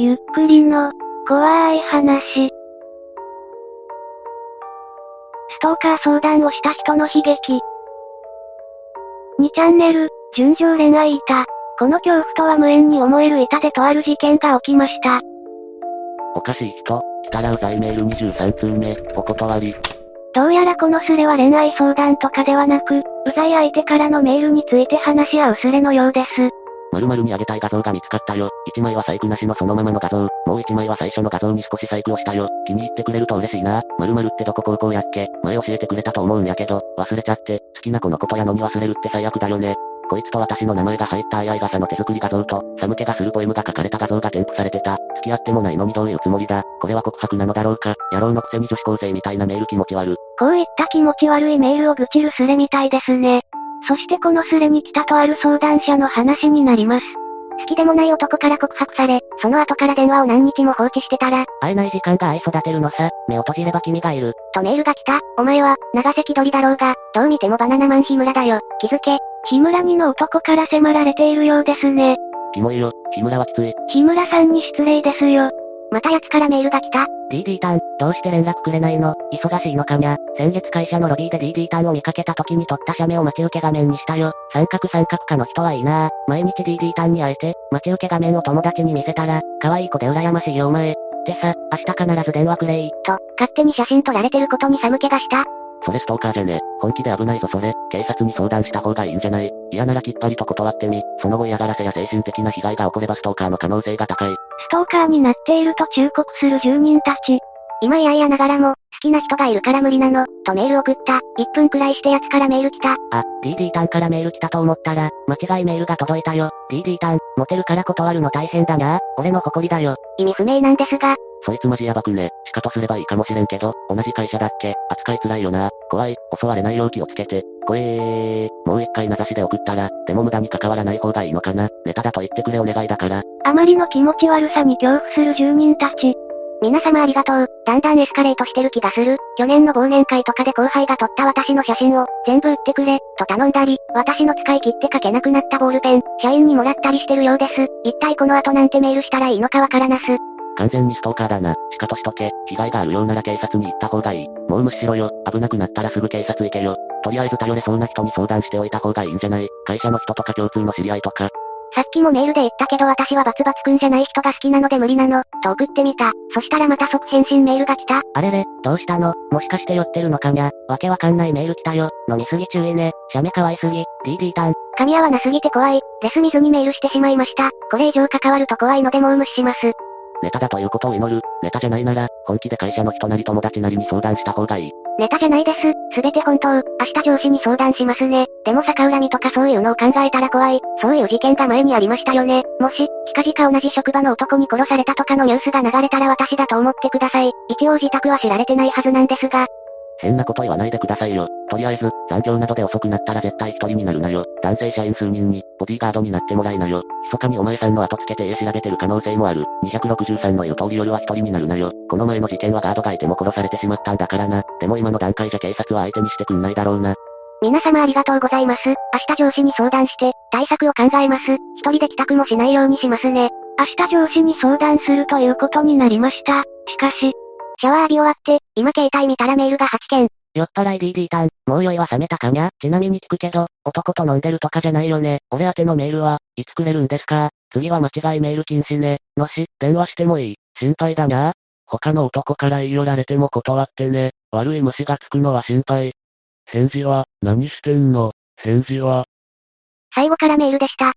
ゆっくりの、怖い話。ストーカー相談をした人の悲劇。2チャンネル、純情恋愛板。この恐怖とは無縁に思える板でとある事件が起きました。おかしい人、来たらうざいメール23通目、お断り。どうやらこのスレは恋愛相談とかではなく、うざい相手からのメールについて話し合うスレのようです。〇〇にあげたい画像が見つかったよ。1枚は細工なしのそのままの画像。もう1枚は最初の画像に少し細工をしたよ。気に入ってくれると嬉しいな。〇〇ってどこ高校やっけ？前教えてくれたと思うんやけど、忘れちゃって、好きな子のことやのに忘れるって最悪だよね。こいつと私の名前が入ったあいあい傘の手作り画像と、寒気がするポエムが書かれた画像が添付されてた。付き合ってもないのにどういうつもりだ？これは告白なのだろうか？野郎のくせに女子高生みたいなメール気持ち悪。こういった気持ち悪いメールを愚痴るスレみたいですね。そしてこのスレに来たとある相談者の話になります。好きでもない男から告白され、その後から電話を何日も放置してたら、会えない時間が愛育てるのさ、目を閉じれば君がいる。とメールが来た。お前は、長関鳥だろうが、どう見てもバナナマン日村だよ。気づけ。日村にの男から迫られているようですね。キモいよ、日村はきつい。日村さんに失礼ですよ。また奴からメールが来た。DD タン、どうして連絡くれないの？忙しいのかにゃ。先月会社のロビーで DD タンを見かけた時に撮った写メを待ち受け画面にしたよ。三角三角化の人はいいな毎日 DD タンに会えて、待ち受け画面を友達に見せたら、可愛い子で羨ましいよお前。ってさ、明日必ず電話くれい。と、勝手に写真撮られてることに寒気がした。それストーカーじゃね。本気で危ないぞそれ。警察に相談した方がいいんじゃない？嫌ならきっぱりと断ってみ。その後嫌がらせや精神的な被害が起こればストーカーの可能性が高い。ストーカーになっていると忠告する住人たち。今やいやながらも、好きな人がいるから無理なの、とメール送った。1分くらいして奴からメール来た。あ、DD タンからメール来たと思ったら、間違いメールが届いたよ。DD タン、モテるから断るの大変だな。俺の誇りだよ。意味不明なんですが。そいつマジヤバくね。しかとすればいいかもしれんけど、同じ会社だっけ扱いづらいよな。怖い、襲われないよう気をつけて。怖えー。もう一回名指しで送ったら、でも無駄に関わらない方がいいのかな。ネタだと言ってくれお願いだから。あまりの気持ち悪さに恐怖する住人たち。皆様ありがとう。だんだんエスカレートしてる気がする。去年の忘年会とかで後輩が撮った私の写真を、全部売ってくれ、と頼んだり、私の使い切って書けなくなったボールペン、社員にもらったりしてるようです。一体この後なんてメールしたらいいのかわからなす。完全にストーカーだな。しかとしとけ。被害があるようなら警察に行った方がいい。もう無視しろよ。危なくなったらすぐ警察行けよ。とりあえず頼れそうな人に相談しておいた方がいいんじゃない会社の人とか共通の知り合いとか。さっきもメールで言ったけど私はバツバツくんじゃない人が好きなので無理なの、と送ってみた。そしたらまた即返信メールが来た。あれれ、どうしたの？もしかして酔ってるのかにゃわけわかんないメール来たよ。飲みすぎ注意ね。シャメかわいすぎ。DD タン。噛み合わなすぎて怖い。レス見ずにメールしてしまいました。これ以上関わると怖いのでもう無視します。ネタだということを祈る。ネタじゃないなら、本気で会社の人なり友達なりに相談した方がいい。ネタじゃないです。すべて本当。明日上司に相談しますね。でも逆恨みとかそういうのを考えたら怖い。そういう事件が前にありましたよね。もし、近々同じ職場の男に殺されたとかのニュースが流れたら私だと思ってください。一応自宅は知られてないはずなんですが、変なこと言わないでくださいよ。とりあえず、残業などで遅くなったら絶対一人になるなよ。男性社員数人に、ボディーガードになってもらいなよ。密かにお前さんの後つけて家調べてる可能性もある。263の言う通り夜は一人になるなよ。この前の事件はガードがいても殺されてしまったんだからな。でも今の段階じゃ警察は相手にしてくんないだろうな。皆様ありがとうございます。明日上司に相談して、対策を考えます。一人で帰宅もしないようにしますね。明日上司に相談するということになりました。しかし、シャワー浴び終わって、今携帯見たらメールが8件。酔っ払い DD タン、もう酔いは冷めたかにゃちなみに聞くけど、男と飲んでるとかじゃないよね。俺宛てのメールは、いつくれるんですか？次は間違いメール禁止ね。のし、電話してもいい。心配だにゃ他の男から言い寄られても断ってね。悪い虫がつくのは心配。返事は、何してんの？返事は。最後からメールでした。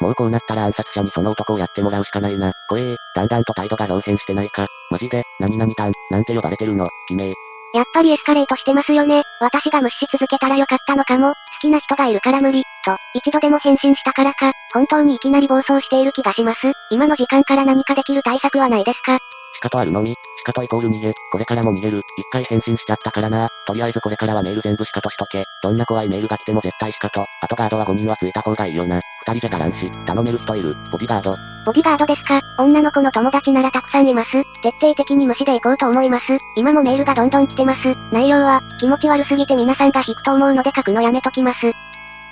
もうこうなったら暗殺者にその男をやってもらうしかないな。怖えだんだんと態度が老変してないか。マジで、何々たん、なんて呼ばれてるの、偽名。やっぱりエスカレートしてますよね。私が無視し続けたらよかったのかも。好きな人がいるから無理。と、一度でも返信したからか、本当にいきなり暴走している気がします。今の時間から何かできる対策はないですか？しかとあるのみ、しかとイコール逃げ、これからも逃げる、一回返信しちゃったからな。とりあえずこれからはメール全部しかとしとけ。どんな怖いメールが来ても絶対しかと。後ガードは5人はついた方がいいよな。二人じゃ足らんし、頼める人いる、ボディガード。ボディガードですか？女の子の友達ならたくさんいます。徹底的に無視で行こうと思います。今もメールがどんどん来てます。内容は、気持ち悪すぎて皆さんが引くと思うので書くのやめときます。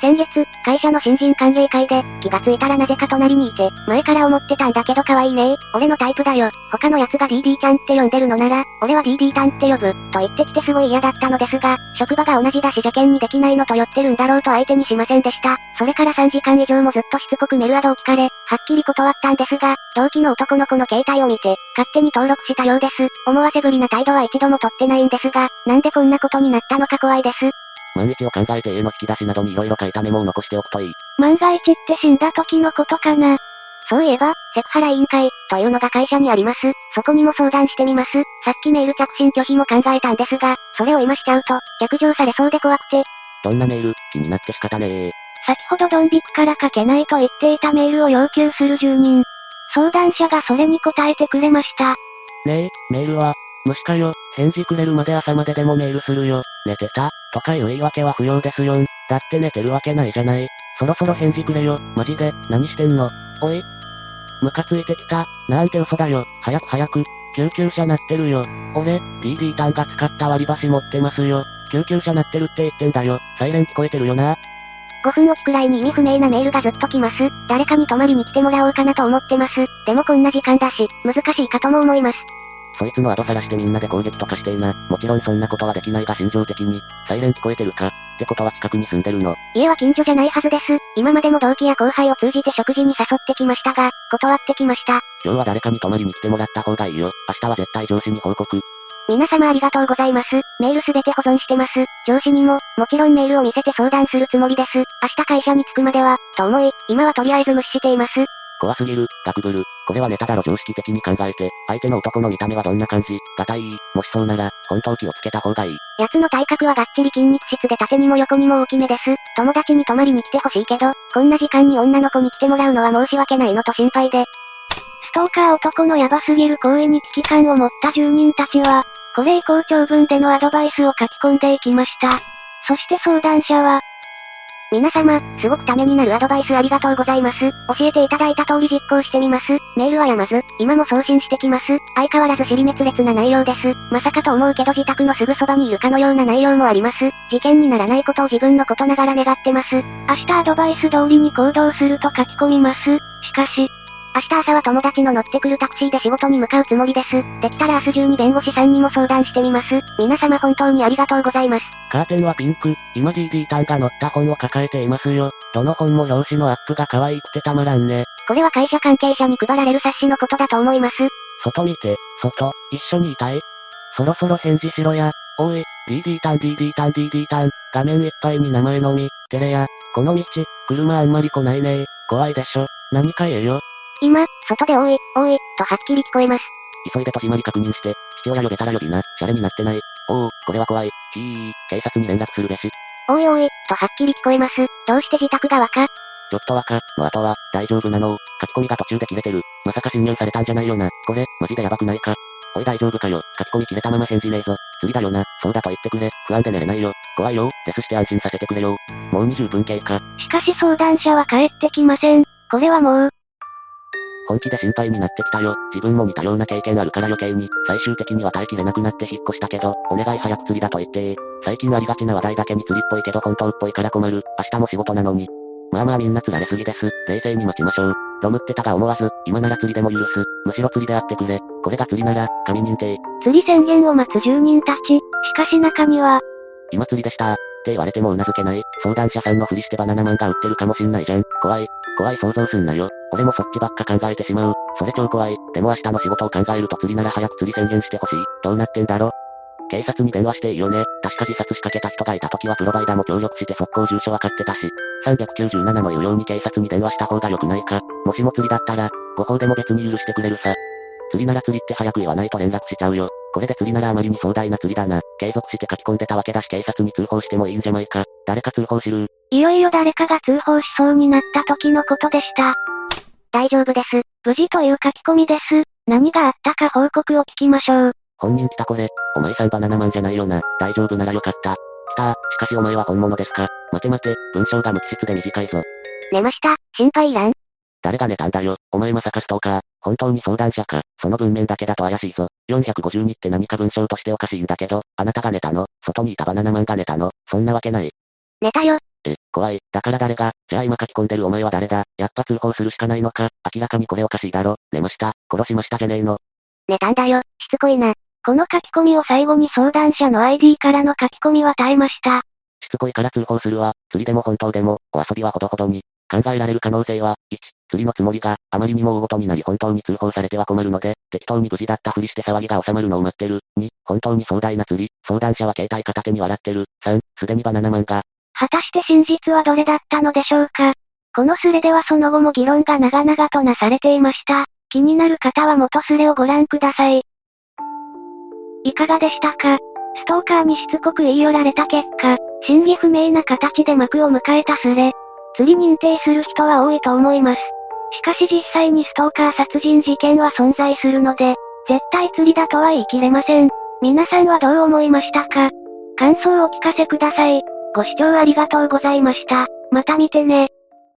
先月、会社の新人歓迎会で、気がついたらなぜか隣にいて、前から思ってたんだけど可愛いね俺のタイプだよ。他の奴が DD ちゃんって呼んでるのなら、俺は DD タンって呼ぶ、と言ってきてすごい嫌だったのですが、職場が同じだし世間にできないのと寄ってるんだろうと相手にしませんでした。それから3時間以上もずっとしつこくメルアドを聞かれ、はっきり断ったんですが、同期の男の子の携帯を見て、勝手に登録したようです。思わせぶりな態度は一度も取ってないんですが、なんでこんなことになったのか怖いです。万一を考えて A の引き出しなどに色々書いたメモを残しておくといい。万が一って死んだ時のことかな。そういえば、セクハラ委員会、というのが会社にあります。そこにも相談してみます。さっきメール着信拒否も考えたんですが、それを今しちゃうと、逆上されそうで怖くて。どんなメール、気になって仕方ねえ。先ほどドン引くから書けないと言っていたメールを要求する住人。相談者がそれに答えてくれました。ねえ、メールは、虫かよ、返事くれるまで朝まででもメールするよ、寝てた、とかいう言い訳は不要ですよん。だって寝てるわけないじゃない。そろそろ返事くれよ、マジで、何してんの？おい。ムカついてきた、なんて嘘だよ、早く早く、救急車鳴ってるよ。俺、DD タンが使った割り箸持ってますよ。救急車鳴ってるって言ってんだよ。サイレン聞こえてるよな。5分おきくらいに意味不明なメールがずっと来ます。誰かに泊まりに来てもらおうかなと思ってます。でもこんな時間だし、難しいかとも思います。そいつのアドさらしてみんなで攻撃とかしてえな。もちろんそんなことはできないが心情的に、サイレン聞こえてるかってことは近くに住んでるの。家は近所じゃないはずです。今までも同期や後輩を通じて食事に誘ってきましたが、断ってきました。今日は誰かに泊まりに来てもらった方がいいよ。明日は絶対上司に報告。皆様ありがとうございます。メールすべて保存してます。上司にも、もちろんメールを見せて相談するつもりです。明日会社に着くまでは、と思い、今はとりあえず無視しています。怖すぎる、ガクブル。これはネタだろ常識的に考えて、相手の男の見た目はどんな感じ、がたいい、もしそうなら、本当気をつけた方がいい。奴の体格はがっちり筋肉質で縦にも横にも大きめです。友達に泊まりに来てほしいけど、こんな時間に女の子に来てもらうのは申し訳ないのと心配で。ストーカー男のヤバすぎる行為に危機感を持った住人たちは、これ以降長文でのアドバイスを書き込んでいきました。そして相談者は、皆様、すごくためになるアドバイスありがとうございます。教えていただいた通り実行してみます。メールはやまず、今も送信してきます。相変わらず尻滅裂な内容です。まさかと思うけど自宅のすぐそばにいるかのような内容もあります。事件にならないことを自分のことながら願ってます。明日アドバイス通りに行動すると書き込みます。しかし、明日朝は友達の乗ってくるタクシーで仕事に向かうつもりです。できたら明日中に弁護士さんにも相談してみます。皆様本当にありがとうございます。カーテンはピンク、今 DD タンが載った本を抱えていますよ。どの本も表紙のアップが可愛くてたまらんね。これは会社関係者に配られる冊子のことだと思います。外見て、外、一緒にいたいそろそろ返事しろや。おい、DD タン DD タン DD タン、画面いっぱいに名前のみ、テレや、この道、車あんまり来ないね怖いでしょ。何か言えよ。今、外でおい、おい、とはっきり聞こえます。急いで戸締まり確認して、父親呼べたら呼びな、シャレになってない。おお、これは怖い。ひー、警察に連絡するべし。おいおい、とはっきり聞こえます。どうして自宅がか？ちょっとか、の後は、大丈夫なの書き込みが途中で切れてる。まさか侵入されたんじゃないよな。これ、マジでやばくないか？おい大丈夫かよ。書き込み切れたまま返事ねえぞ。釣りだよな。そうだと言ってくれ。不安で寝れないよ。怖いよ。デスして安心させてくれよ。もう20分経過。しかし相談者は帰ってきません。これはもう、本気で心配になってきたよ。自分も似たような経験あるから余計に、最終的には耐えきれなくなって引っ越したけど、お願い早く釣りだと言って最近ありがちな話題だけに釣りっぽいけど本当っぽいから困る。明日も仕事なのに。まあまあみんな釣られすぎです。冷静に待ちましょう。ロムってたが思わず、今なら釣りでも許す。むしろ釣りであってくれ。これが釣りなら、神認定。釣り宣言を待つ住人たち。しかし中には、今釣りでした。って言われても頷けない。相談者さんのふりしてバナナマンが売ってるかもしんないじゃん。怖い。怖い想像すんなよ。俺もそっちばっか考えてしまう。それ超怖い。でも明日の仕事を考えると釣りなら早く釣り宣言してほしい。どうなってんだろ警察に電話していいよね。確か自殺しかけた人がいた時はプロバイダーも協力して速攻住所わかってたし。397の言うように警察に電話した方が良くないか。もしも釣りだったら、誤報でも別に許してくれるさ。釣りなら釣りって早く言わないと連絡しちゃうよ。これで釣りならあまりに壮大な釣りだな。継続して書き込んでたわけだし警察に通報してもいいんじゃないか。誰か通報しるいよいよ誰かが通報しそうになった時のことでした。大丈夫です。無事という書き込みです。何があったか報告を聞きましょう。本人来たこれ。お前さんバナナマンじゃないよな。大丈夫ならよかった。来たしかしお前は本物ですか待て待て、文章が無機質で短いぞ。寝ました。心配いらん。誰が寝たんだよ。お前まさかストーカー。本当に相談者か。その文面だけだと怪しいぞ。452って何か文章としておかしいんだけど、あなたが寝たの外にいたバナナマンが寝たのそんなわけない。寝たよ。え、怖い。だから誰が、じゃあ今書き込んでるお前は誰だやっぱ通報するしかないのか明らかにこれおかしいだろ。寝ました。殺しましたじゃねえの。寝たんだよ。しつこいな。この書き込みを最後に相談者の ID からの書き込みは耐えました。しつこいから通報するわ。釣りでも本当でも、お遊びはほどほどに。考えられる可能性は、1、釣りのつもりが、あまりにも大ごとになり本当に通報されては困るので、適当に無事だったふりして騒ぎが収まるのを待ってる。2、本当に壮大な釣り、相談者は携帯片手に笑ってる。3、すでにバナナマンが。果たして真実はどれだったのでしょうかこのスレではその後も議論が長々となされていました。気になる方は元スレをご覧ください。いかがでしたかストーカーにしつこく言い寄られた結果、真偽不明な形で幕を迎えたスレ。釣り認定する人は多いと思います。しかし実際にストーカー殺人事件は存在するので、絶対釣りだとは言い切れません。皆さんはどう思いましたか？感想をお聞かせください。ご視聴ありがとうございました。また見てね。